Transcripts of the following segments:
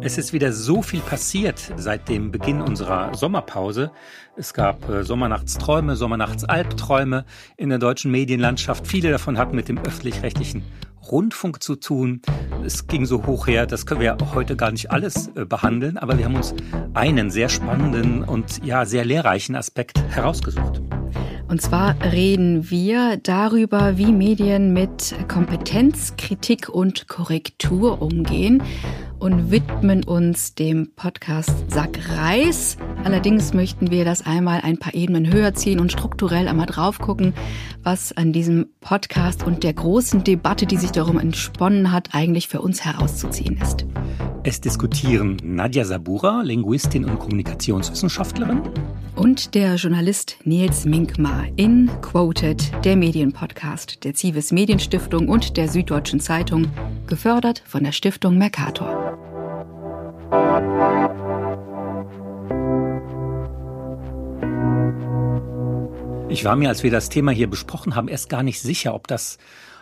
Es ist wieder so viel passiert seit dem Beginn unserer Sommerpause. Es gab äh, Sommernachtsträume, Sommernachtsalbträume in der deutschen Medienlandschaft. Viele davon hatten mit dem öffentlich-rechtlichen Rundfunk zu tun. Es ging so hoch her, das können wir heute gar nicht alles äh, behandeln, aber wir haben uns einen sehr spannenden und ja sehr lehrreichen Aspekt herausgesucht. Und zwar reden wir darüber, wie Medien mit Kompetenz, Kritik und Korrektur umgehen und widmen uns dem Podcast Sack Reis. Allerdings möchten wir das einmal ein paar Ebenen höher ziehen und strukturell einmal drauf gucken, was an diesem Podcast und der großen Debatte, die sich darum entsponnen hat, eigentlich für uns herauszuziehen ist. Es diskutieren Nadja Sabura, Linguistin und Kommunikationswissenschaftlerin. Und der Journalist Nils Minkmar in Quoted, der Medienpodcast der Zivis Medienstiftung und der Süddeutschen Zeitung, gefördert von der Stiftung Mercator. Ich war mir, als wir das Thema hier besprochen haben, erst gar nicht sicher, ob das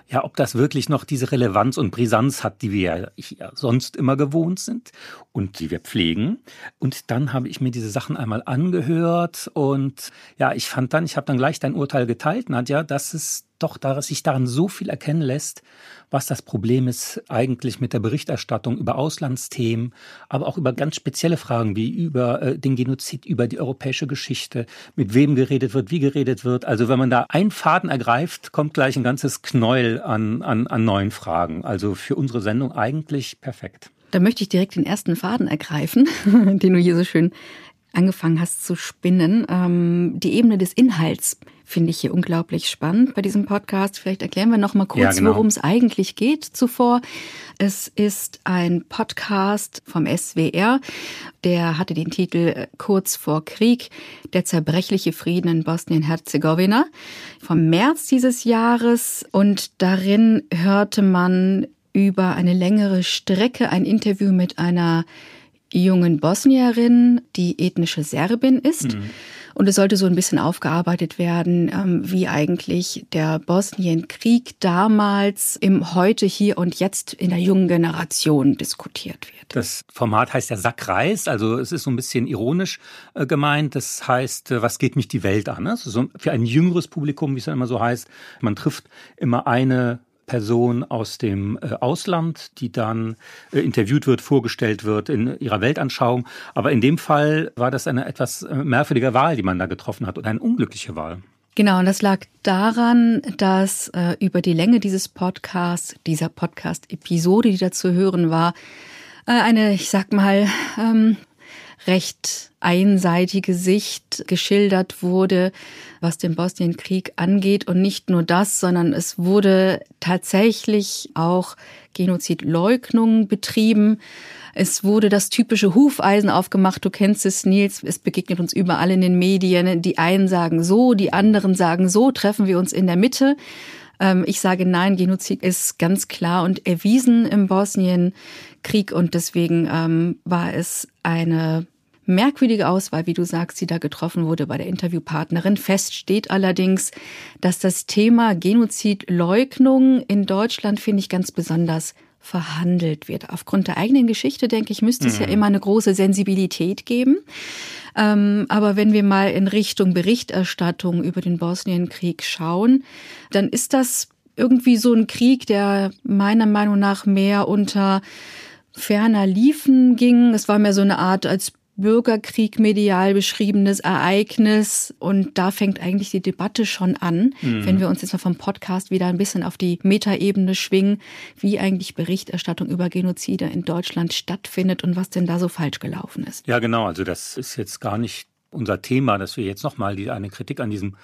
ja, ob das wirklich noch diese Relevanz und Brisanz hat, die wir ja sonst immer gewohnt sind und die wir pflegen. Und dann habe ich mir diese Sachen einmal angehört und ja, ich fand dann, ich habe dann gleich dein Urteil geteilt, Nadja, dass es doch da, sich daran so viel erkennen lässt, was das Problem ist eigentlich mit der Berichterstattung über Auslandsthemen, aber auch über ganz spezielle Fragen wie über äh, den Genozid, über die europäische Geschichte, mit wem geredet wird, wie geredet wird. Also wenn man da einen Faden ergreift, kommt gleich ein ganzes Knäuel an, an, an neuen Fragen. Also für unsere Sendung eigentlich perfekt. Da möchte ich direkt den ersten Faden ergreifen, den du hier so schön angefangen hast zu spinnen. Ähm, die Ebene des Inhalts finde ich hier unglaublich spannend bei diesem Podcast. Vielleicht erklären wir noch mal kurz, ja, genau. worum es eigentlich geht zuvor. Es ist ein Podcast vom SWR. Der hatte den Titel äh, Kurz vor Krieg, der zerbrechliche Frieden in Bosnien-Herzegowina vom März dieses Jahres. Und darin hörte man über eine längere Strecke ein Interview mit einer jungen Bosnierin, die ethnische Serbin ist. Mhm. Und es sollte so ein bisschen aufgearbeitet werden, ähm, wie eigentlich der Bosnienkrieg damals im Heute, hier und jetzt in der jungen Generation diskutiert wird. Das Format heißt ja Sackreis, also es ist so ein bisschen ironisch äh, gemeint. Das heißt, äh, was geht mich die Welt an? Also so für ein jüngeres Publikum, wie es dann immer so heißt, man trifft immer eine Person aus dem äh, Ausland, die dann äh, interviewt wird, vorgestellt wird in ihrer Weltanschauung. Aber in dem Fall war das eine etwas äh, merkwürdige Wahl, die man da getroffen hat oder eine unglückliche Wahl. Genau, und das lag daran, dass äh, über die Länge dieses Podcasts, dieser Podcast-Episode, die da zu hören war, äh, eine, ich sag mal, ähm, recht einseitige Sicht geschildert wurde, was den Bosnienkrieg angeht. Und nicht nur das, sondern es wurde tatsächlich auch Genozidleugnung betrieben. Es wurde das typische Hufeisen aufgemacht. Du kennst es, Nils. Es begegnet uns überall in den Medien. Die einen sagen so, die anderen sagen so. Treffen wir uns in der Mitte. Ähm, ich sage nein, Genozid ist ganz klar und erwiesen im Bosnienkrieg und deswegen ähm, war es eine merkwürdige Auswahl, wie du sagst, die da getroffen wurde bei der Interviewpartnerin. Fest steht allerdings, dass das Thema Genozidleugnung in Deutschland, finde ich, ganz besonders verhandelt wird. Aufgrund der eigenen Geschichte, denke ich, müsste es mhm. ja immer eine große Sensibilität geben. Ähm, aber wenn wir mal in Richtung Berichterstattung über den Bosnienkrieg schauen, dann ist das irgendwie so ein Krieg, der meiner Meinung nach mehr unter ferner Liefen ging. Es war mehr so eine Art als Bürgerkrieg medial beschriebenes Ereignis. Und da fängt eigentlich die Debatte schon an, mhm. wenn wir uns jetzt mal vom Podcast wieder ein bisschen auf die Metaebene schwingen, wie eigentlich Berichterstattung über Genozide in Deutschland stattfindet und was denn da so falsch gelaufen ist. Ja, genau. Also das ist jetzt gar nicht unser Thema, dass wir jetzt nochmal eine Kritik an diesem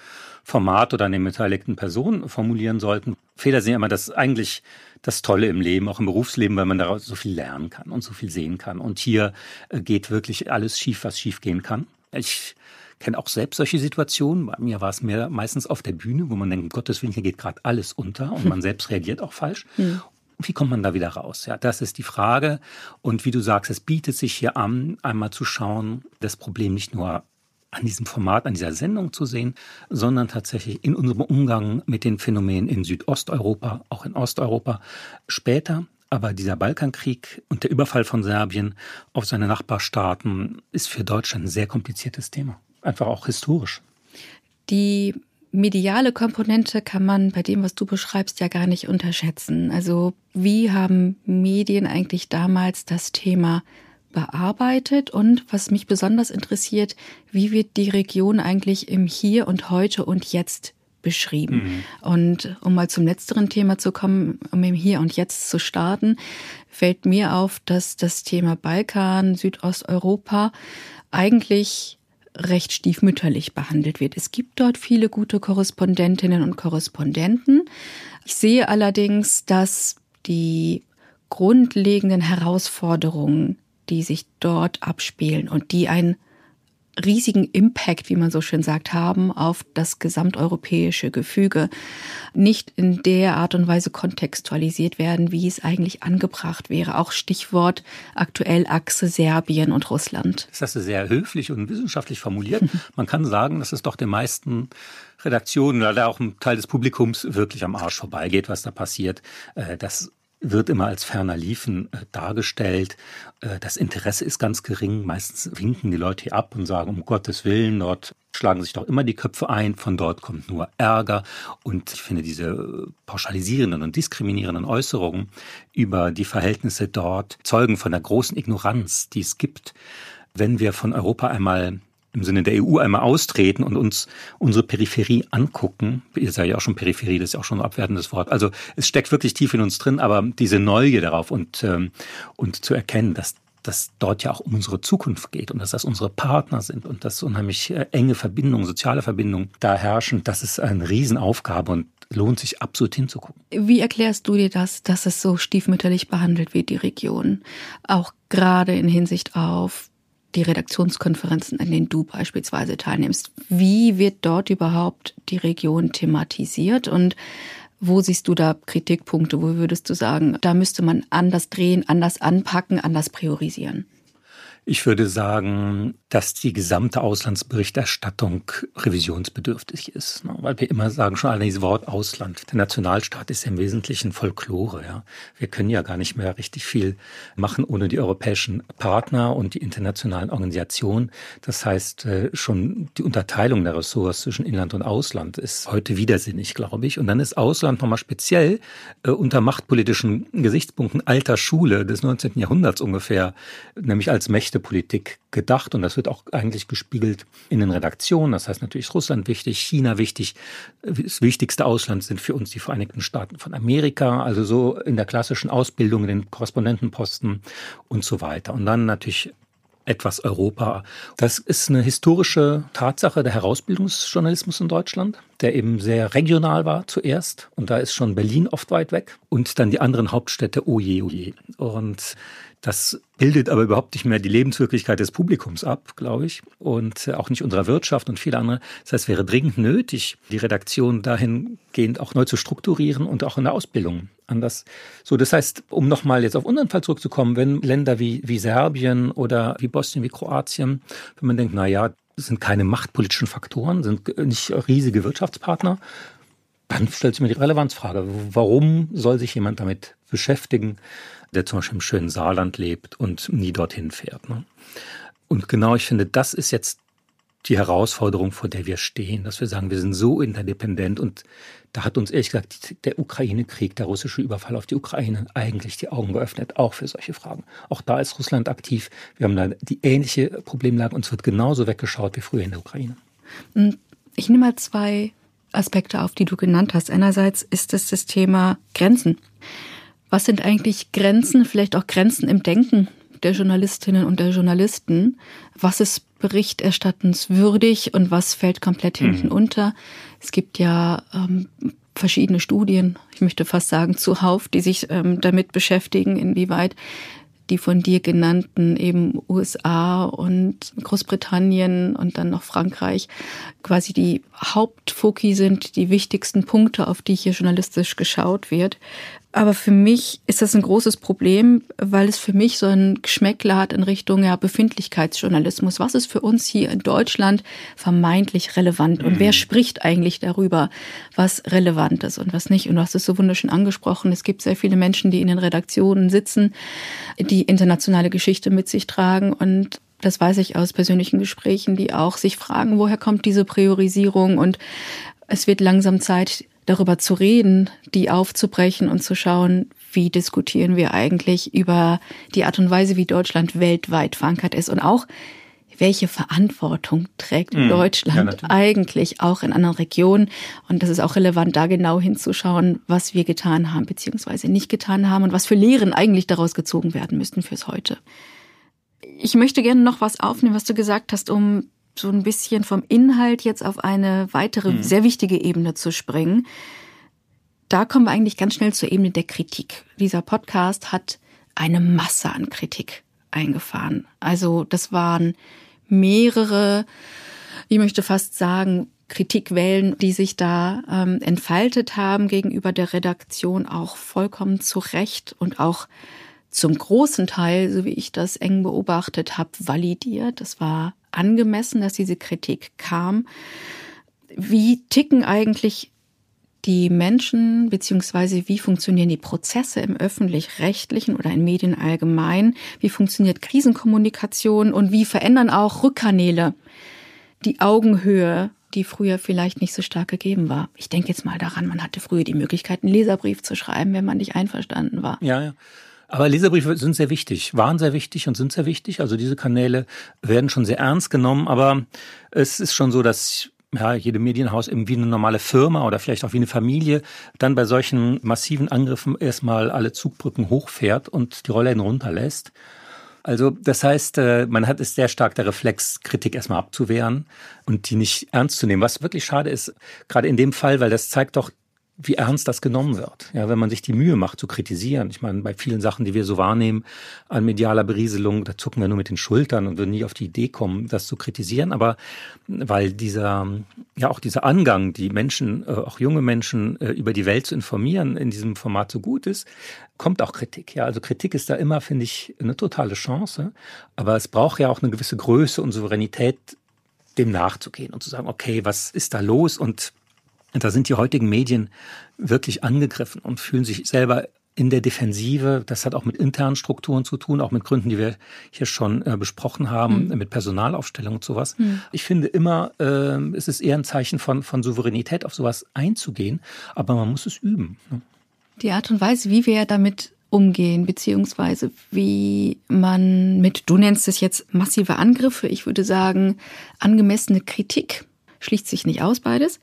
Format oder an den beteiligten Personen formulieren sollten. Fehler sind ja immer das eigentlich das Tolle im Leben, auch im Berufsleben, weil man daraus so viel lernen kann und so viel sehen kann. Und hier äh, geht wirklich alles schief, was schief gehen kann. Ich kenne auch selbst solche Situationen. Bei mir war es mehr meistens auf der Bühne, wo man denkt, um Gottes Willen, hier geht gerade alles unter und man selbst reagiert auch falsch. Mhm. Wie kommt man da wieder raus? Ja, das ist die Frage. Und wie du sagst, es bietet sich hier an, einmal zu schauen, das Problem nicht nur an diesem Format, an dieser Sendung zu sehen, sondern tatsächlich in unserem Umgang mit den Phänomenen in Südosteuropa, auch in Osteuropa später, Aber dieser Balkankrieg und der Überfall von Serbien auf seine Nachbarstaaten ist für Deutschland ein sehr kompliziertes Thema. Einfach auch historisch. Die mediale Komponente kann man bei dem, was du beschreibst, ja gar nicht unterschätzen. Also wie haben Medien eigentlich damals das Thema bearbeitet und was mich besonders interessiert, wie wird die Region eigentlich im Hier und heute und jetzt beschrieben. Mhm. Und um mal zum letzteren Thema zu kommen, um im Hier und Jetzt zu starten, fällt mir auf, dass das Thema Balkan, Südosteuropa eigentlich recht stiefmütterlich behandelt wird. Es gibt dort viele gute Korrespondentinnen und Korrespondenten. Ich sehe allerdings, dass die grundlegenden Herausforderungen, die sich dort abspielen und die ein riesigen Impact, wie man so schön sagt, haben auf das gesamteuropäische Gefüge, nicht in der Art und Weise kontextualisiert werden, wie es eigentlich angebracht wäre. Auch Stichwort aktuell Achse Serbien und Russland. Das hast du sehr höflich und wissenschaftlich formuliert. Man kann sagen, dass es doch den meisten Redaktionen oder auch ein Teil des Publikums wirklich am Arsch vorbeigeht, was da passiert. Äh, das wird immer als ferner Liefen äh, dargestellt. Äh, das Interesse ist ganz gering. Meistens winken die Leute hier ab und sagen, um Gottes Willen, dort schlagen sich doch immer die Köpfe ein, von dort kommt nur Ärger. Und ich finde diese pauschalisierenden und diskriminierenden Äußerungen über die Verhältnisse dort zeugen von der großen Ignoranz, die es gibt. Wenn wir von Europa einmal im Sinne der EU einmal austreten und uns unsere Peripherie angucken. Ihr seid ja auch schon Peripherie, das ist ja auch schon ein abwertendes Wort. Also es steckt wirklich tief in uns drin, aber diese Neugier darauf und, ähm, und zu erkennen, dass dass dort ja auch um unsere Zukunft geht und dass das unsere Partner sind und dass unheimlich äh, enge Verbindungen, soziale Verbindungen da herrschen, das ist eine Riesenaufgabe und lohnt sich absolut hinzugucken. Wie erklärst du dir das, dass es so stiefmütterlich behandelt wird, die Region? Auch gerade in Hinsicht auf die Redaktionskonferenzen, an denen du beispielsweise teilnimmst. Wie wird dort überhaupt die Region thematisiert und wo siehst du da Kritikpunkte? Wo würdest du sagen, da müsste man anders drehen, anders anpacken, anders priorisieren? Ich würde sagen, dass die gesamte Auslandsberichterstattung revisionsbedürftig ist. Ne? Weil wir immer sagen, schon allein dieses Wort Ausland. Der Nationalstaat ist ja im Wesentlichen Folklore. Ja? Wir können ja gar nicht mehr richtig viel machen ohne die europäischen Partner und die internationalen Organisationen. Das heißt, äh, schon die Unterteilung der Ressorts zwischen Inland und Ausland ist heute widersinnig, glaube ich. Und dann ist Ausland nochmal speziell äh, unter machtpolitischen Gesichtspunkten alter Schule des 19. Jahrhunderts ungefähr, nämlich als Mächte Politik gedacht und das wird auch eigentlich gespiegelt in den Redaktionen. Das heißt natürlich ist Russland wichtig, China wichtig. Das wichtigste Ausland sind für uns die Vereinigten Staaten von Amerika, also so in der klassischen Ausbildung, in den Korrespondentenposten und so weiter. Und dann natürlich etwas Europa. Das ist eine historische Tatsache der Herausbildungsjournalismus in Deutschland, der eben sehr regional war zuerst. Und da ist schon Berlin oft weit weg. Und dann die anderen Hauptstädte, oje, oje. Und das bildet aber überhaupt nicht mehr die Lebenswirklichkeit des Publikums ab, glaube ich, und auch nicht unserer Wirtschaft und viele andere. Das heißt, es wäre dringend nötig, die Redaktion dahingehend auch neu zu strukturieren und auch in der Ausbildung anders. So, das heißt, um nochmal jetzt auf unseren Fall zurückzukommen, wenn Länder wie, wie Serbien oder wie Bosnien, wie Kroatien, wenn man denkt, na ja, das sind keine machtpolitischen Faktoren, sind nicht riesige Wirtschaftspartner, dann stellt sich mir die Relevanzfrage, warum soll sich jemand damit beschäftigen? der zum Beispiel im schönen Saarland lebt und nie dorthin fährt. Ne? Und genau, ich finde, das ist jetzt die Herausforderung, vor der wir stehen, dass wir sagen, wir sind so interdependent und da hat uns ehrlich gesagt der Ukraine-Krieg, der russische Überfall auf die Ukraine eigentlich die Augen geöffnet, auch für solche Fragen. Auch da ist Russland aktiv. Wir haben da die ähnliche Problemlage und es wird genauso weggeschaut wie früher in der Ukraine. Hm, ich nehme mal zwei Aspekte auf, die du genannt hast. Einerseits ist es das Thema Grenzen. Was sind eigentlich Grenzen, vielleicht auch Grenzen im Denken der Journalistinnen und der Journalisten? Was ist berichterstattenswürdig und was fällt komplett hinten mhm. unter? Es gibt ja ähm, verschiedene Studien, ich möchte fast sagen zuhauf, die sich ähm, damit beschäftigen, inwieweit die von dir genannten eben USA und Großbritannien und dann noch Frankreich quasi die Hauptfoki sind, die wichtigsten Punkte, auf die hier journalistisch geschaut wird. Aber für mich ist das ein großes Problem, weil es für mich so ein Geschmäckler hat in Richtung ja, Befindlichkeitsjournalismus. Was ist für uns hier in Deutschland vermeintlich relevant? Und wer mhm. spricht eigentlich darüber, was relevant ist und was nicht? Und du hast es so wunderschön angesprochen. Es gibt sehr viele Menschen, die in den Redaktionen sitzen, die internationale Geschichte mit sich tragen und das weiß ich aus persönlichen Gesprächen, die auch sich fragen, woher kommt diese Priorisierung und es wird langsam Zeit, darüber zu reden, die aufzubrechen und zu schauen, wie diskutieren wir eigentlich über die Art und Weise, wie Deutschland weltweit verankert ist und auch welche Verantwortung trägt mm, Deutschland ja, eigentlich auch in anderen Regionen. Und das ist auch relevant, da genau hinzuschauen, was wir getan haben, beziehungsweise nicht getan haben und was für Lehren eigentlich daraus gezogen werden müssten fürs Heute. Ich möchte gerne noch was aufnehmen, was du gesagt hast, um so ein bisschen vom Inhalt jetzt auf eine weitere mhm. sehr wichtige Ebene zu springen. Da kommen wir eigentlich ganz schnell zur Ebene der Kritik. Dieser Podcast hat eine Masse an Kritik eingefahren. Also das waren mehrere, ich möchte fast sagen, Kritikwellen, die sich da ähm, entfaltet haben gegenüber der Redaktion, auch vollkommen zu Recht und auch zum großen Teil, so wie ich das eng beobachtet habe, validiert. Das war angemessen, dass diese Kritik kam. Wie ticken eigentlich die Menschen, beziehungsweise wie funktionieren die Prozesse im öffentlich-rechtlichen oder in Medien allgemein? Wie funktioniert Krisenkommunikation und wie verändern auch Rückkanäle die Augenhöhe, die früher vielleicht nicht so stark gegeben war? Ich denke jetzt mal daran, man hatte früher die Möglichkeit, einen Leserbrief zu schreiben, wenn man nicht einverstanden war. Ja, ja. Aber Leserbriefe sind sehr wichtig, waren sehr wichtig und sind sehr wichtig. Also diese Kanäle werden schon sehr ernst genommen, aber es ist schon so, dass ja, jede Medienhaus eben wie eine normale Firma oder vielleicht auch wie eine Familie dann bei solchen massiven Angriffen erstmal alle Zugbrücken hochfährt und die Rollläden runterlässt. Also das heißt, äh, man hat es sehr stark der Reflex, Kritik erstmal abzuwehren und die nicht ernst zu nehmen. Was wirklich schade ist, gerade in dem Fall, weil das zeigt doch wie ernst das genommen wird. Ja, wenn man sich die Mühe macht zu kritisieren. Ich meine, bei vielen Sachen, die wir so wahrnehmen, an medialer Berieselung, da zucken wir nur mit den Schultern und würden nie auf die Idee kommen, das zu kritisieren. Aber weil dieser, ja auch dieser Angang, die Menschen, äh, auch junge Menschen äh, über die Welt zu informieren, in diesem Format so gut ist, kommt auch Kritik. Ja, also Kritik ist da immer, finde ich, eine totale Chance. Aber es braucht ja auch eine gewisse Größe und Souveränität, dem nachzugehen und zu sagen, okay, was ist da los und und da sind die heutigen Medien wirklich angegriffen und fühlen sich selber in der Defensive. Das hat auch mit internen Strukturen zu tun, auch mit Gründen, die wir hier schon äh, besprochen haben, mhm. mit Personalaufstellung und sowas. Mhm. Ich finde immer, äh, es ist eher ein Zeichen von, von Souveränität, auf sowas einzugehen, aber man muss es üben. Ne? Die Art und Weise, wie wir damit umgehen, beziehungsweise wie man mit, du nennst es jetzt massive Angriffe, ich würde sagen, angemessene Kritik schließt sich nicht aus beides.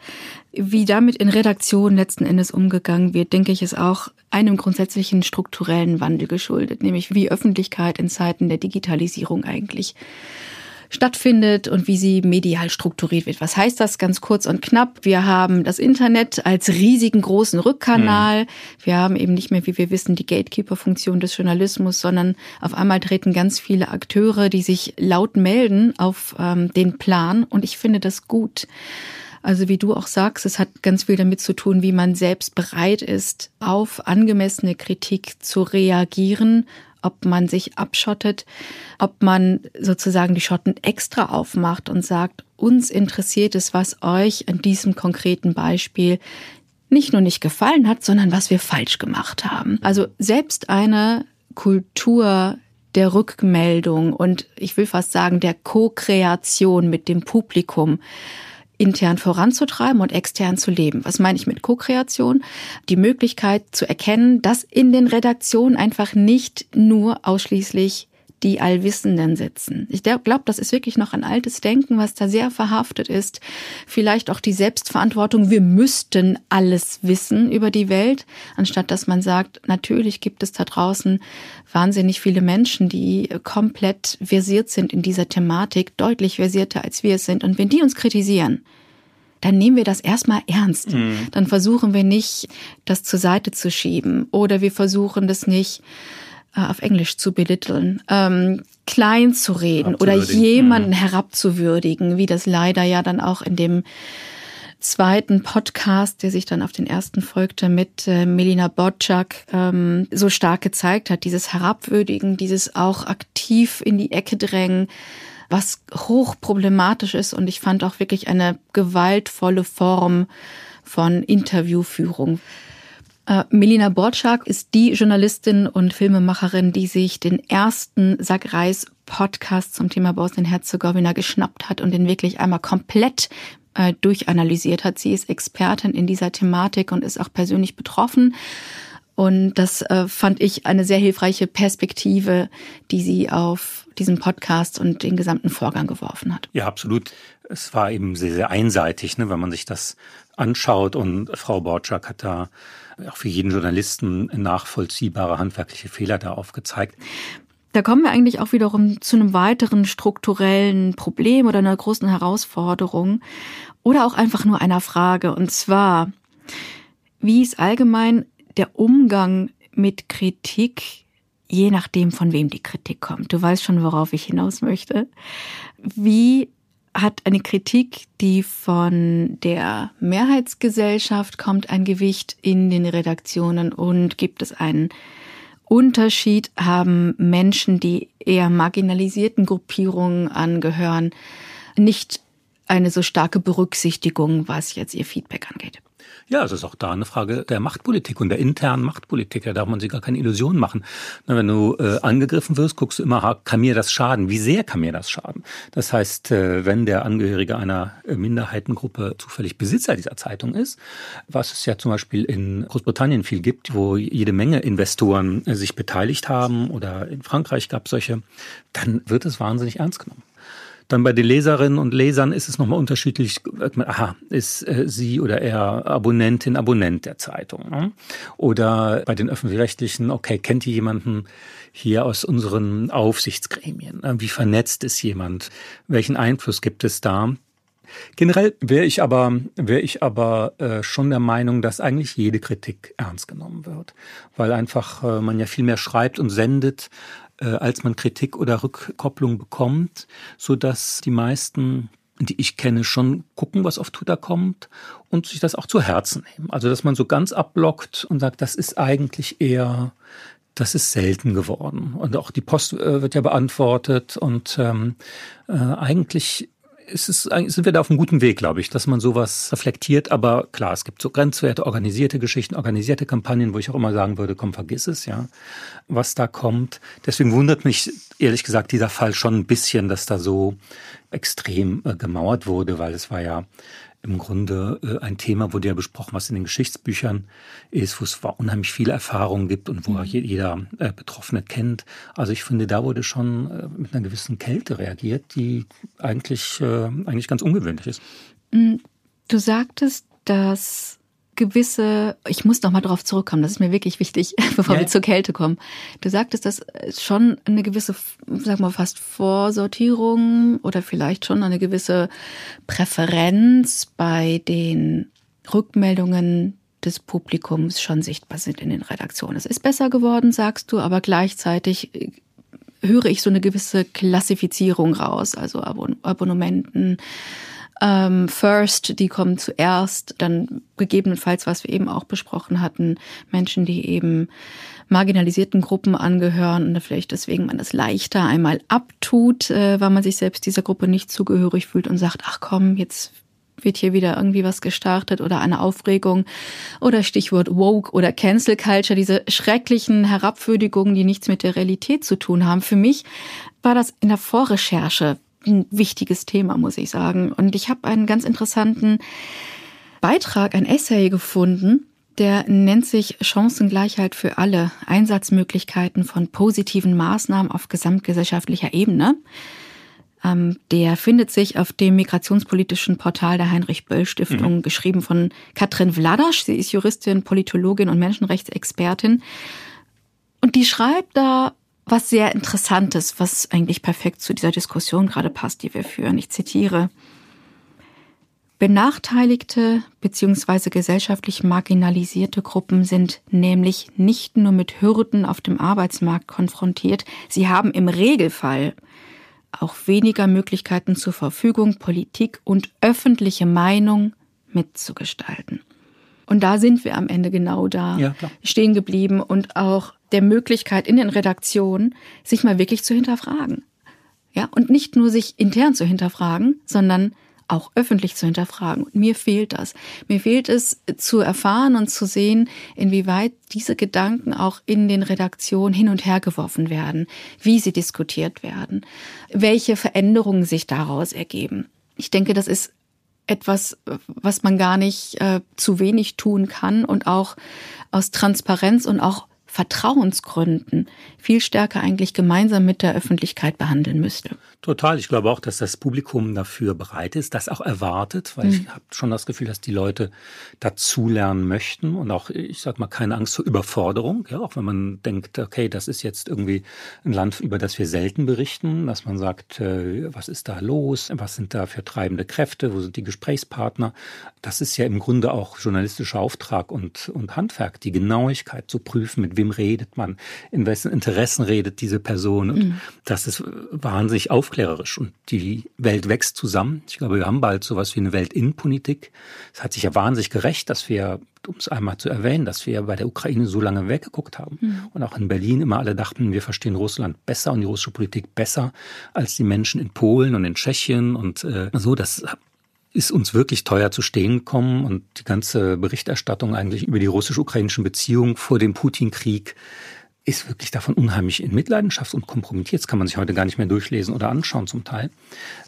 Wie damit in Redaktionen letzten Endes umgegangen wird, denke ich, ist auch einem grundsätzlichen strukturellen Wandel geschuldet, nämlich wie Öffentlichkeit in Zeiten der Digitalisierung eigentlich stattfindet und wie sie medial strukturiert wird. Was heißt das ganz kurz und knapp? Wir haben das Internet als riesigen großen Rückkanal. Mhm. Wir haben eben nicht mehr, wie wir wissen, die Gatekeeper-Funktion des Journalismus, sondern auf einmal treten ganz viele Akteure, die sich laut melden, auf ähm, den Plan. Und ich finde das gut. Also wie du auch sagst, es hat ganz viel damit zu tun, wie man selbst bereit ist, auf angemessene Kritik zu reagieren ob man sich abschottet, ob man sozusagen die Schotten extra aufmacht und sagt, uns interessiert es, was euch an diesem konkreten Beispiel nicht nur nicht gefallen hat, sondern was wir falsch gemacht haben. Also selbst eine Kultur der Rückmeldung und ich will fast sagen der Co-Kreation mit dem Publikum intern voranzutreiben und extern zu leben. Was meine ich mit Co-Kreation? Die Möglichkeit zu erkennen, dass in den Redaktionen einfach nicht nur ausschließlich die Allwissenden sitzen. Ich glaube, das ist wirklich noch ein altes Denken, was da sehr verhaftet ist. Vielleicht auch die Selbstverantwortung, wir müssten alles wissen über die Welt, anstatt dass man sagt, natürlich gibt es da draußen wahnsinnig viele Menschen, die komplett versiert sind in dieser Thematik, deutlich versierter als wir es sind. Und wenn die uns kritisieren, dann nehmen wir das erstmal ernst. Mhm. Dann versuchen wir nicht, das zur Seite zu schieben oder wir versuchen das nicht äh, auf Englisch zu belitteln, ähm, klein zu reden oder jemanden mhm. herabzuwürdigen, wie das leider ja dann auch in dem zweiten Podcast, der sich dann auf den ersten folgte, mit äh, Melina Bodczak ähm, so stark gezeigt hat. Dieses Herabwürdigen, dieses auch aktiv in die Ecke drängen, was hoch problematisch ist. Und ich fand auch wirklich eine gewaltvolle Form von Interviewführung. Äh, Melina Borczak ist die Journalistin und Filmemacherin, die sich den ersten Sag Reis Podcast zum Thema Bosnien-Herzegowina geschnappt hat und den wirklich einmal komplett äh, durchanalysiert hat. Sie ist Expertin in dieser Thematik und ist auch persönlich betroffen. Und das äh, fand ich eine sehr hilfreiche Perspektive, die sie auf diesen Podcast und den gesamten Vorgang geworfen hat. Ja, absolut. Es war eben sehr, sehr einseitig, ne, wenn man sich das anschaut. Und Frau Borczak hat da auch für jeden Journalisten nachvollziehbare handwerkliche Fehler da aufgezeigt. Da kommen wir eigentlich auch wiederum zu einem weiteren strukturellen Problem oder einer großen Herausforderung oder auch einfach nur einer Frage. Und zwar, wie ist allgemein der Umgang mit Kritik, je nachdem, von wem die Kritik kommt? Du weißt schon, worauf ich hinaus möchte. Wie hat eine Kritik, die von der Mehrheitsgesellschaft kommt, ein Gewicht in den Redaktionen und gibt es einen Unterschied haben Menschen, die eher marginalisierten Gruppierungen angehören, nicht eine so starke Berücksichtigung, was jetzt ihr Feedback angeht. Ja, es ist auch da eine Frage der Machtpolitik und der internen Machtpolitik. Da darf man sich gar keine Illusionen machen. wenn du äh, angegriffen wirst, guckst du immer, kann mir das schaden? Wie sehr kann mir das schaden? Das heißt, äh, wenn der Angehörige einer äh, Minderheitengruppe zufällig Besitzer dieser Zeitung ist, was es ja zum Beispiel in Großbritannien viel gibt, wo jede Menge Investoren äh, sich beteiligt haben oder in Frankreich gab es solche, dann wird es wahnsinnig ernst genommen. Dann bei den Leserinnen und Lesern ist es nochmal unterschiedlich. Aha, ist äh, sie oder er Abonnentin, Abonnent der Zeitung? Ne? Oder bei den öffentlich-rechtlichen, okay, kennt ihr jemanden hier aus unseren Aufsichtsgremien? Wie vernetzt ist jemand? Welchen Einfluss gibt es da? Generell wäre ich aber, wäre ich aber äh, schon der Meinung, dass eigentlich jede Kritik ernst genommen wird, weil einfach äh, man ja viel mehr schreibt und sendet, als man Kritik oder Rückkopplung bekommt, so dass die meisten die ich kenne, schon gucken, was auf Twitter kommt und sich das auch zu Herzen nehmen. Also, dass man so ganz abblockt und sagt, das ist eigentlich eher, das ist selten geworden. Und auch die Post äh, wird ja beantwortet und ähm, äh, eigentlich ist es, sind wir da auf einem guten Weg, glaube ich, dass man sowas reflektiert. Aber klar, es gibt so Grenzwerte, organisierte Geschichten, organisierte Kampagnen, wo ich auch immer sagen würde, komm, vergiss es, ja, was da kommt. Deswegen wundert mich ehrlich gesagt dieser Fall schon ein bisschen, dass da so extrem äh, gemauert wurde, weil es war ja im Grunde äh, ein Thema wurde ja besprochen, was in den Geschichtsbüchern ist, wo es unheimlich viele Erfahrungen gibt und wo mhm. jeder äh, Betroffene kennt. Also ich finde, da wurde schon äh, mit einer gewissen Kälte reagiert, die eigentlich, eigentlich ganz ungewöhnlich ist. Mm, du sagtest, dass gewisse, ich muss noch mal darauf zurückkommen, das ist mir wirklich wichtig, bevor ja. wir zur Kälte kommen. Du sagtest, dass schon eine gewisse, sag mal fast Vorsortierung oder vielleicht schon eine gewisse Präferenz bei den Rückmeldungen des Publikums schon sichtbar sind in den Redaktionen. Es ist besser geworden, sagst du, aber gleichzeitig äh, höre ich so eine gewisse Klassifizierung raus, also Abon Abonnementen, ähm, First, die kommen zuerst, dann gegebenenfalls, was wir eben auch besprochen hatten, Menschen, die eben marginalisierten Gruppen angehören und vielleicht deswegen man das leichter einmal abtut, äh, weil man sich selbst dieser Gruppe nicht zugehörig fühlt und sagt, ach komm, jetzt wird hier wieder irgendwie was gestartet oder eine Aufregung oder Stichwort Woke oder Cancel Culture, diese schrecklichen Herabwürdigungen, die nichts mit der Realität zu tun haben. Für mich war das in der Vorrecherche ein wichtiges Thema, muss ich sagen. Und ich habe einen ganz interessanten Beitrag, ein Essay gefunden, der nennt sich Chancengleichheit für alle, Einsatzmöglichkeiten von positiven Maßnahmen auf gesamtgesellschaftlicher Ebene. Ähm, der findet sich auf dem migrationspolitischen Portal der Heinrich-Böll-Stiftung, mhm. geschrieben von Katrin Vladasch. Sie ist Juristin, Politologin und Menschenrechtsexpertin. Und die schreibt da was sehr Interessantes, was eigentlich perfekt zu dieser Diskussion gerade passt, die wir führen. Ich zitiere. Benachteiligte bzw. gesellschaftlich marginalisierte Gruppen sind nämlich nicht nur mit Hürden auf dem Arbeitsmarkt konfrontiert, sie haben im Regelfall auch weniger Möglichkeiten zur Verfügung, Politik und öffentliche Meinung mitzugestalten. Und da sind wir am Ende genau da Ja, stehen geblieben und auch der Möglichkeit in den Redaktionen, sich mal wirklich zu hinterfragen. Ja, und nicht nur sich intern zu hinterfragen, sondern auch öffentlich zu hinterfragen. Und mir fehlt das. Mir fehlt es zu erfahren und zu sehen, inwieweit diese Gedanken auch in den Redaktionen hin und her geworfen werden, wie sie diskutiert werden, welche Veränderungen sich daraus ergeben. Ich denke, das ist etwas, was man gar nicht äh, zu wenig tun kann und auch aus Transparenz und auch Vertrauensgründen viel stärker eigentlich gemeinsam mit der Öffentlichkeit behandeln müsste. Total. Ich glaube auch, dass das Publikum dafür bereit ist, das auch erwartet, weil mhm. ich habe schon das Gefühl, dass die Leute dazulernen möchten und auch, ich sag mal, keine Angst vor Überforderung. Ja, auch wenn man denkt, okay, das ist jetzt irgendwie ein Land, über das wir selten berichten, dass man sagt, äh, was ist da los? Was sind da für treibende Kräfte? Wo sind die Gesprächspartner? Das ist ja im Grunde auch journalistischer Auftrag und, und Handwerk, die Genauigkeit zu prüfen, mit wem redet man, in wessen Interessen redet diese Person. Und mhm. das ist wahnsinnig aufklärerisch. Und die Welt wächst zusammen. Ich glaube, wir haben bald sowas wie eine Weltinnenpolitik. Es hat sich ja wahnsinnig gerecht, dass wir, um es einmal zu erwähnen, dass wir bei der Ukraine so lange weggeguckt haben. Mhm. Und auch in Berlin immer alle dachten, wir verstehen Russland besser und die russische Politik besser als die Menschen in Polen und in Tschechien und äh, so. Das ist uns wirklich teuer zu stehen gekommen und die ganze Berichterstattung eigentlich über die russisch-ukrainischen Beziehungen vor dem Putin-Krieg ist wirklich davon unheimlich in Mitleidenschaft und kompromittiert. Das kann man sich heute gar nicht mehr durchlesen oder anschauen zum Teil.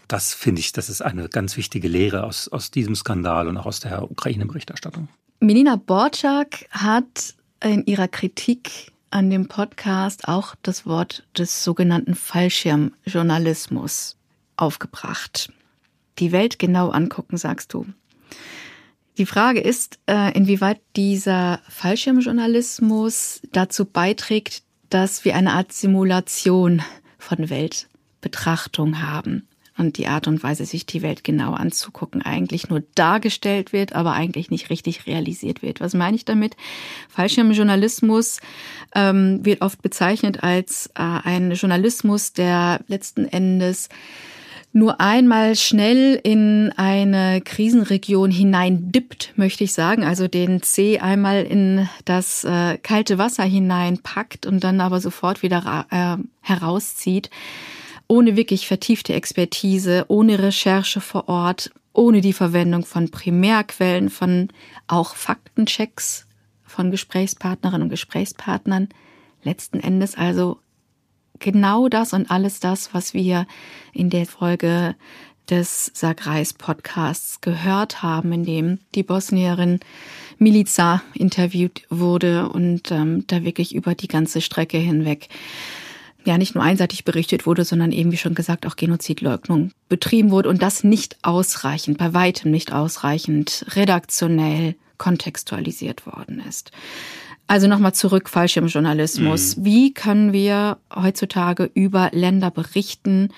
Das finde ich, das ist eine ganz wichtige Lehre aus, aus diesem Skandal und auch aus der Ukraine-Berichterstattung. Melina Borczak hat in ihrer Kritik an dem Podcast auch das Wort des sogenannten Fallschirmjournalismus aufgebracht die Welt genau angucken, sagst du. Die Frage ist, äh, inwieweit dieser Fallschirmjournalismus dazu beiträgt, dass wir eine Art Simulation von Weltbetrachtung haben und die Art und Weise, sich die Welt genau anzugucken, eigentlich nur dargestellt wird, aber eigentlich nicht richtig realisiert wird. Was meine ich damit? Fallschirmjournalismus ähm, wird oft bezeichnet als äh, ein Journalismus, der letzten Endes nur einmal schnell in eine Krisenregion hineindippt, möchte ich sagen, also den C einmal in das äh, kalte Wasser hineinpackt und dann aber sofort wieder äh, herauszieht, ohne wirklich vertiefte Expertise, ohne Recherche vor Ort, ohne die Verwendung von Primärquellen, von auch Faktenchecks von Gesprächspartnerinnen und Gesprächspartnern. Letzten Endes also genau das und alles das, was wir in der Folge des Sagreis Podcasts gehört haben, in dem die Bosnierin Milica interviewt wurde und ähm, da wirklich über die ganze Strecke hinweg ja nicht nur einseitig berichtet wurde, sondern eben wie schon gesagt auch Genozidleugnung betrieben wurde und das nicht ausreichend, bei weitem nicht ausreichend redaktionell kontextualisiert worden ist. Also nochmal zurück, Fallschirmjournalismus. Mhm. Wie können wir heutzutage über Länder berichten,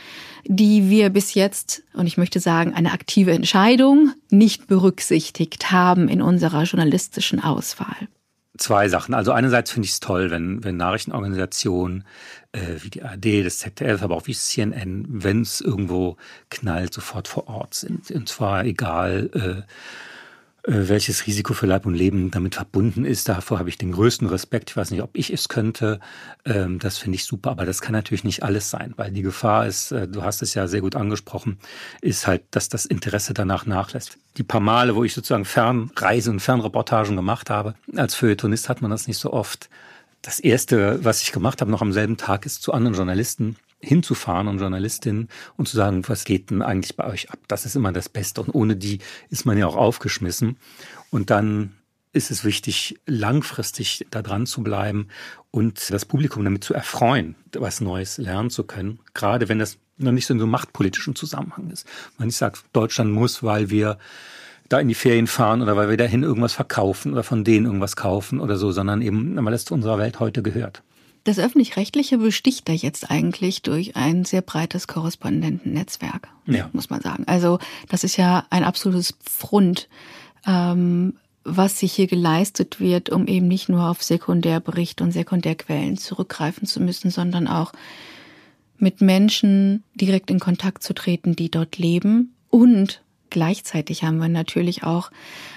die wir bis jetzt, und ich möchte sagen, eine aktive Entscheidung nicht berücksichtigt haben in unserer journalistischen Auswahl? Zwei Sachen. Also einerseits finde ich es toll, wenn, wenn Nachrichtenorganisationen äh, wie die ARD, das ZDF, aber auch wie CNN, wenn es irgendwo knallt, sofort vor Ort sind. Und zwar egal, äh, äh, welches Risiko für Leib und Leben damit verbunden ist. Davor habe ich den größten Respekt. Ich weiß nicht, ob ich es könnte. Ähm, das finde ich super, aber das kann natürlich nicht alles sein, weil die Gefahr ist, äh, du hast es ja sehr gut angesprochen, ist halt, dass das Interesse danach nachlässt. Die paar Male, wo ich sozusagen Fernreise und Fernreportagen gemacht habe, als Feuilletonist hat man das nicht so oft. Das erste, was ich gemacht habe, noch am selben Tag, ist zu anderen Journalisten hinzufahren und Journalistin und zu sagen, was geht denn eigentlich bei euch ab? Das ist immer das Beste. Und ohne die ist man ja auch aufgeschmissen. Und dann ist es wichtig, langfristig da dran zu bleiben und das Publikum damit zu erfreuen, was Neues lernen zu können. Gerade wenn das noch nicht so in so einem machtpolitischen Zusammenhang ist. Wenn ich sage, Deutschland muss, weil wir da in die Ferien fahren oder weil wir dahin irgendwas verkaufen oder von denen irgendwas kaufen oder so, sondern eben, weil es zu unserer Welt heute gehört. Das öffentlich-rechtliche besticht da jetzt eigentlich durch ein sehr breites Korrespondentennetzwerk, ja. muss man sagen. Also das ist ja ein absolutes Pfrund, ähm, was sich hier geleistet wird, um eben nicht nur auf Sekundärberichte und Sekundärquellen zurückgreifen zu müssen, sondern auch mit Menschen direkt in Kontakt zu treten, die dort leben und gleichzeitig haben wir natürlich auch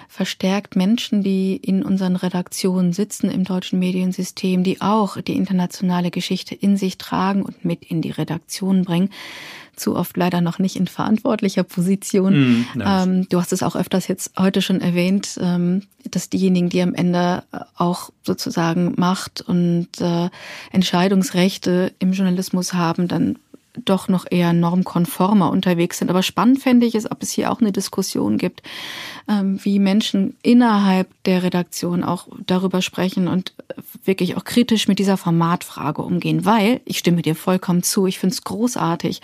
verstärkt Menschen, die in unseren Redaktionen sitzen im deutschen Mediensystem, die auch die internationale Geschichte in sich tragen und mit in die Redaktion bringen. Zu oft leider noch nicht in verantwortlicher Position. Mm, ähm, du hast es auch öfters jetzt heute schon erwähnt, ähm, dass diejenigen, die am Ende auch sozusagen Macht und äh, Entscheidungsrechte im Journalismus haben, dann doch noch eher normkonformer unterwegs sind. Aber spannend fände ich es, ob es hier auch eine Diskussion gibt, ähm, wie Menschen innerhalb der Redaktion auch darüber sprechen und wirklich auch kritisch mit dieser Formatfrage umgehen. Weil, ich stimme dir vollkommen zu, ich finde es großartig,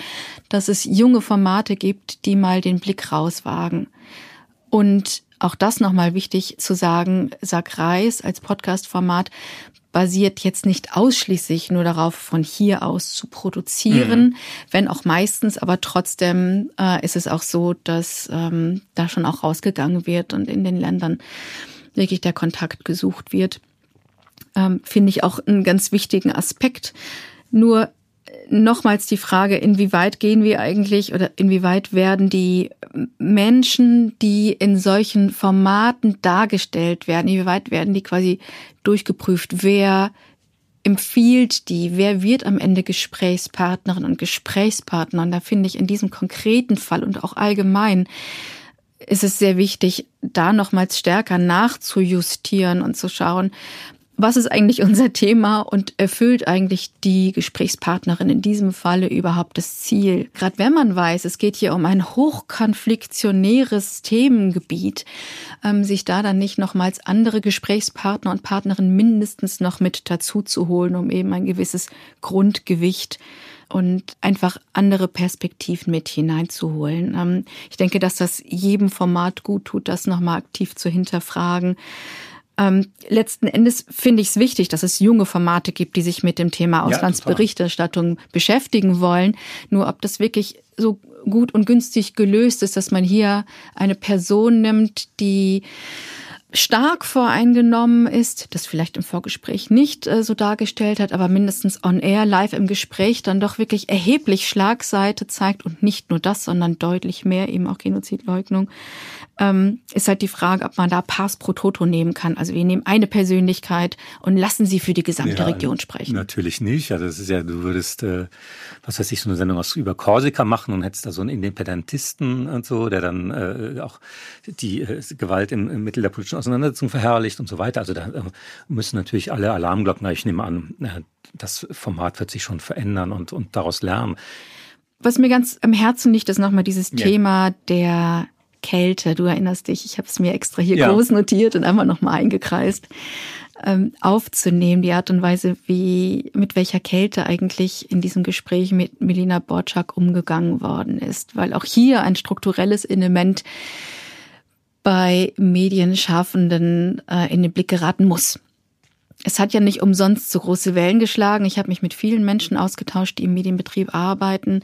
dass es junge Formate gibt, die mal den Blick rauswagen. Und auch das nochmal wichtig zu sagen, Sag Reis als Podcast-Format basiert jetzt nicht ausschließlich nur darauf, von hier aus zu produzieren, mhm. wenn auch meistens, aber trotzdem äh, ist es auch so, dass ähm, da schon auch rausgegangen wird und in den Ländern wirklich der Kontakt gesucht wird. Ähm, Finde ich auch einen ganz wichtigen Aspekt. Nur nochmals die Frage, inwieweit gehen wir eigentlich oder inwieweit werden die Menschen, die in solchen Formaten dargestellt werden, inwieweit werden die quasi durchgeprüft, wer empfiehlt die, wer wird am Ende Gesprächspartnerin und Gesprächspartner. Und da finde ich in diesem konkreten Fall und auch allgemein ist es sehr wichtig, da nochmals stärker nachzujustieren und zu schauen, was ist eigentlich unser Thema und erfüllt eigentlich die Gesprächspartnerin in diesem Falle überhaupt das Ziel? Gerade wenn man weiß, es geht hier um ein hochkonfliktionäres Themengebiet, ähm, sich da dann nicht nochmals andere Gesprächspartner und Partnerinnen mindestens noch mit dazu zu holen, um eben ein gewisses Grundgewicht und einfach andere Perspektiven mit hineinzuholen. Ähm, ich denke, dass das jedem Format gut tut, das nochmal aktiv zu hinterfragen. Ähm, letzten Endes finde ich es wichtig, dass es junge Formate gibt, die sich mit dem Thema Auslandsberichterstattung ja, beschäftigen wollen. Nur ob das wirklich so gut und günstig gelöst ist, dass man hier eine Person nimmt, die stark voreingenommen ist, das vielleicht im Vorgespräch nicht äh, so dargestellt hat, aber mindestens on air, live im Gespräch dann doch wirklich erheblich Schlagseite zeigt und nicht nur das, sondern deutlich mehr, eben auch Genozidleugnung, ähm, ist halt die Frage, ob man da Pass pro Toto nehmen kann. Also wir nehmen eine Persönlichkeit und lassen sie für die gesamte ja, Region sprechen. Natürlich nicht. Also das ist ja, du würdest, äh, was weiß ich, so eine Sendung aus über Korsika machen und hättest da so einen Independentisten und so, der dann äh, auch die äh, Gewalt im, im Mittel der politischen Auseinandersetzung verherrlicht und so weiter. Also da äh, müssen natürlich alle Alarmglocken, ich nehme an, äh, das Format wird sich schon verändern und, und daraus lernen. Was mir ganz am Herzen liegt, ist nochmal dieses ja. Thema der Kälte. Du erinnerst dich, ich habe es mir extra hier ja. groß notiert und einmal nochmal eingekreist, ähm, aufzunehmen. Die Art und Weise, wie, mit welcher Kälte eigentlich in diesem Gespräch mit Melina Borczak umgegangen worden ist. Weil auch hier ein strukturelles Element bei Medienschaffenden äh, in den Blick geraten muss. Es hat ja nicht umsonst so große Wellen geschlagen. Ich habe mich mit vielen Menschen ausgetauscht, die im Medienbetrieb arbeiten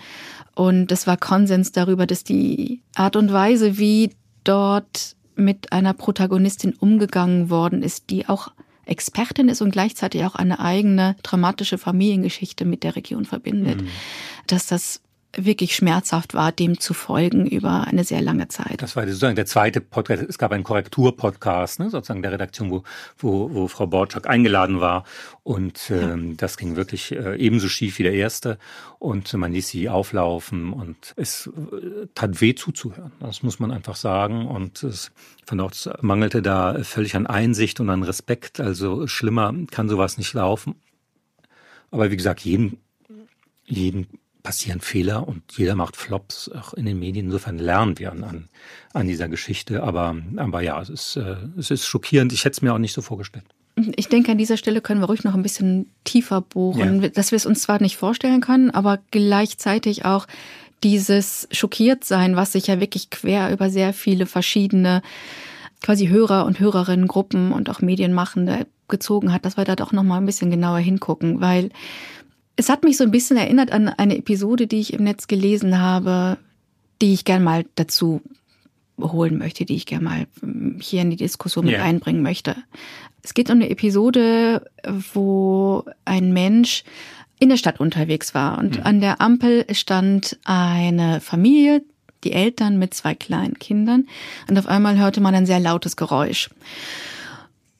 und es war Konsens darüber, dass die Art und Weise, wie dort mit einer Protagonistin umgegangen worden ist, die auch Expertin ist und gleichzeitig auch eine eigene dramatische Familiengeschichte mit der Region verbindet, mhm. dass das wirklich schmerzhaft war, dem zu folgen über eine sehr lange Zeit. Das war sozusagen der zweite Podcast. Es gab einen Korrektur-Podcast, ne, sozusagen der Redaktion, wo, wo, wo Frau Borczak eingeladen war. Und ähm, ja. das ging wirklich äh, ebenso schief wie der erste. Und man ließ sie auflaufen und es äh, tat weh zuzuhören. Das muss man einfach sagen. Und es von dort mangelte da völlig an Einsicht und an Respekt. Also schlimmer kann sowas nicht laufen. Aber wie gesagt, jeden, jeden passieren Fehler und jeder macht Flops, auch in den Medien. Insofern lernen wir an, an dieser Geschichte. Aber, aber ja, es ist, äh, es ist schockierend. Ich hätte es mir auch nicht so vorgestellt. Ich denke, an dieser Stelle können wir ruhig noch ein bisschen tiefer bohren, ja. dass wir es uns zwar nicht vorstellen können, aber gleichzeitig auch dieses Schockiertsein, was sich ja wirklich quer über sehr viele verschiedene quasi Hörer und Hörerinnen, Gruppen und auch Medienmachende gezogen hat, dass wir da doch noch mal ein bisschen genauer hingucken, weil es hat mich so ein bisschen erinnert an eine Episode, die ich im Netz gelesen habe, die ich gern mal dazu holen möchte, die ich gern mal ähm, hier in die Diskussion mit yeah. einbringen möchte. Es geht um eine Episode, wo ein Mensch in der Stadt unterwegs war und mhm. an der Ampel stand eine Familie, die Eltern mit zwei kleinen Kindern und auf einmal hörte man ein sehr lautes Geräusch.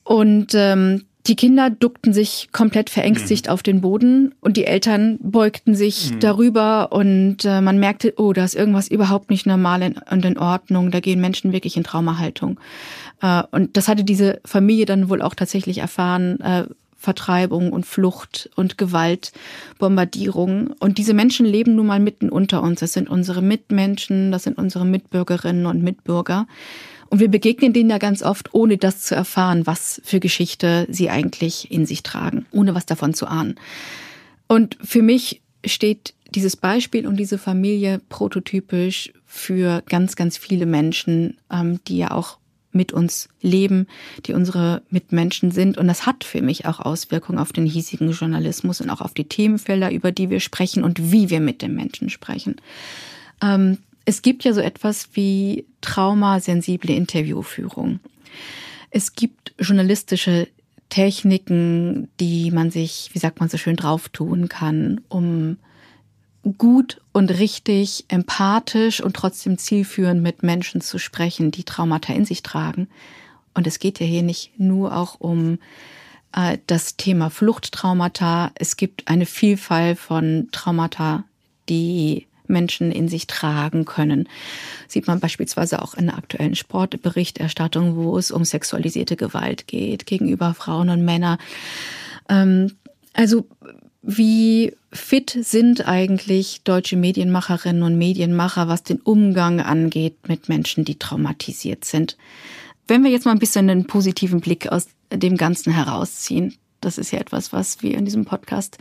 Und ähm, die Kinder duckten sich komplett verängstigt mhm. auf den Boden und die Eltern beugten sich mhm. darüber und äh, man merkte, oh, da ist irgendwas überhaupt nicht normal in, und in Ordnung. Da gehen Menschen wirklich in Traumahaltung. Äh, und das hatte diese Familie dann wohl auch tatsächlich erfahren. Äh, Vertreibung und Flucht und Gewalt, Bombardierung. Und diese Menschen leben nun mal mitten unter uns. Das sind unsere Mitmenschen, das sind unsere Mitbürgerinnen und Mitbürger. Und wir begegnen denen ja ganz oft, ohne das zu erfahren, was für Geschichte sie eigentlich in sich tragen, ohne was davon zu ahnen. Und für mich steht dieses Beispiel und diese Familie prototypisch für ganz, ganz viele Menschen, ähm, die ja auch mit uns leben, die unsere Mitmenschen sind. Und das hat für mich auch Auswirkungen auf den hiesigen Journalismus und auch auf die Themenfelder, über die wir sprechen und wie wir mit den Menschen sprechen. Ähm, es gibt ja so etwas wie traumasensible Interviewführung. Es gibt journalistische Techniken, die man sich, wie sagt man so schön, drauf tun kann, um gut und richtig, empathisch und trotzdem zielführend mit Menschen zu sprechen, die Traumata in sich tragen. Und es geht ja hier nicht nur auch um äh, das Thema Fluchttraumata. Es gibt eine Vielfalt von Traumata, die Menschen in sich tragen können. Sieht man beispielsweise auch in der aktuellen Sportberichterstattung, wo es um sexualisierte Gewalt geht gegenüber Frauen und Männern. Ähm, also wie fit sind eigentlich deutsche Medienmacherinnen und Medienmacher, was den Umgang angeht mit Menschen, die traumatisiert sind? Wenn wir jetzt mal ein bisschen einen positiven Blick aus dem Ganzen herausziehen, das ist ja etwas, was wir in diesem Podcast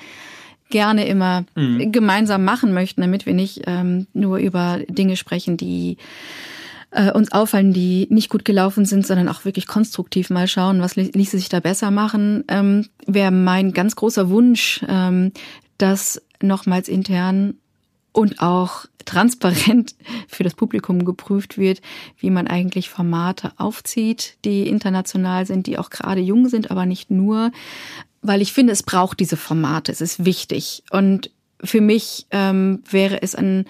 gerne immer mhm. gemeinsam machen möchten, damit wir nicht ähm, nur über Dinge sprechen, die äh, uns auffallen, die nicht gut gelaufen sind, sondern auch wirklich konstruktiv mal schauen, was ließe sich da besser machen, ähm, wäre mein ganz großer Wunsch, ähm, dass nochmals intern und auch transparent für das Publikum geprüft wird, wie man eigentlich Formate aufzieht, die international sind, die auch gerade jung sind, aber nicht nur, weil ich finde, es braucht diese Formate, es ist wichtig. Und für mich ähm, wäre es ein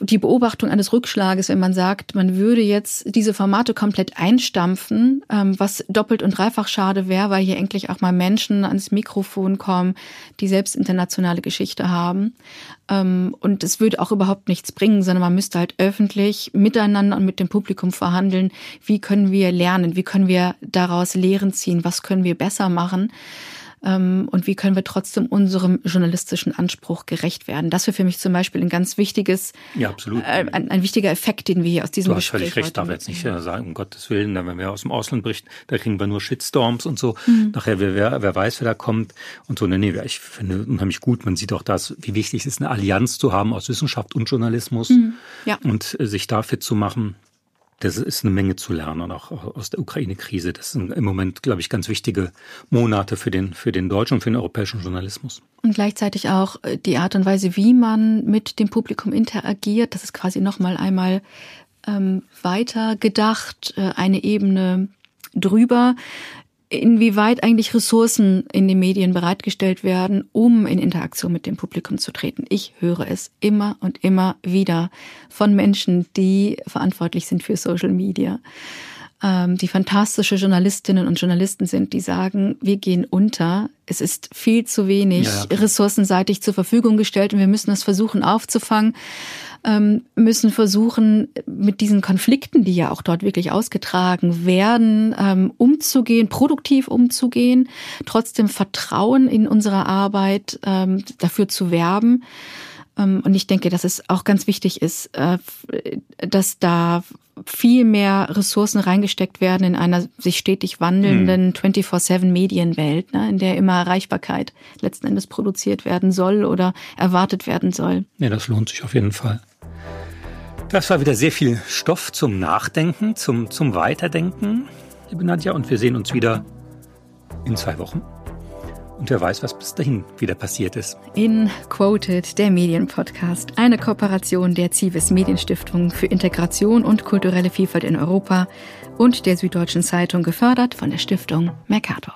die Beobachtung eines Rückschlages, wenn man sagt, man würde jetzt diese Formate komplett einstampfen, ähm, was doppelt und dreifach schade wäre, weil hier endlich auch mal Menschen ans Mikrofon kommen, die selbst internationale Geschichte haben. Ähm, und es würde auch überhaupt nichts bringen, sondern man müsste halt öffentlich miteinander und mit dem Publikum verhandeln, wie können wir lernen, wie können wir daraus Lehren ziehen, was können wir besser machen und wie können wir trotzdem unserem journalistischen Anspruch gerecht werden. Das wäre für mich zum Beispiel ein ganz wichtiges, ja, absolut. Äh, ein, ein, wichtiger Effekt, den wir hier aus diesem du Gespräch hast völlig recht, darf jetzt nicht äh, sagen, um Gottes Willen, wenn wir aus dem Ausland berichten, da kriegen wir nur Shitstorms und so. Mhm. Nachher, wer, wer, weiß, wer da kommt und so. Nee, nee, ich finde unheimlich gut. Man sieht auch das, wie wichtig es ist, eine Allianz zu haben aus Wissenschaft und Journalismus mhm. ja. und äh, sich da fit zu machen das ist eine Menge zu lernen und auch aus der Ukraine-Krise. Das sind im Moment, glaube ich, ganz wichtige Monate für den, für den deutschen und für den europäischen Journalismus. Und gleichzeitig auch äh, die Art und Weise, wie man mit dem Publikum interagiert. Das ist quasi nochmal einmal ähm, weiter gedacht, äh, eine Ebene drüber inwieweit eigentlich Ressourcen in den Medien bereitgestellt werden, um in Interaktion mit dem Publikum zu treten. Ich höre es immer und immer wieder von Menschen, die verantwortlich sind für Social Media, ähm, die fantastische Journalistinnen und Journalisten sind, die sagen, wir gehen unter. Es ist viel zu wenig ja, ja. ressourcenseitig zur Verfügung gestellt und wir müssen es versuchen aufzufangen ähm, müssen versuchen, mit diesen Konflikten, die ja auch dort wirklich ausgetragen werden, ähm, umzugehen, produktiv umzugehen, trotzdem Vertrauen in unsere Arbeit ähm, dafür zu werben. Ähm, und ich denke, dass es auch ganz wichtig ist, äh, dass da viel mehr Ressourcen reingesteckt werden in einer sich stetig wandelnden 24-7-Medienwelt, ne, in der immer Erreichbarkeit letzten Endes produziert werden soll oder erwartet werden soll. Ja, das lohnt sich auf jeden Fall. Das war wieder sehr viel Stoff zum Nachdenken, zum, zum Weiterdenken, liebe Nadja. Und wir sehen uns wieder in zwei Wochen und wer weiß, was bis dahin wieder passiert ist. In Quoted, der Medienpodcast, eine Kooperation der Zivis Medienstiftung für Integration und kulturelle Vielfalt in Europa und der Süddeutschen Zeitung, gefördert von der Stiftung Mercator.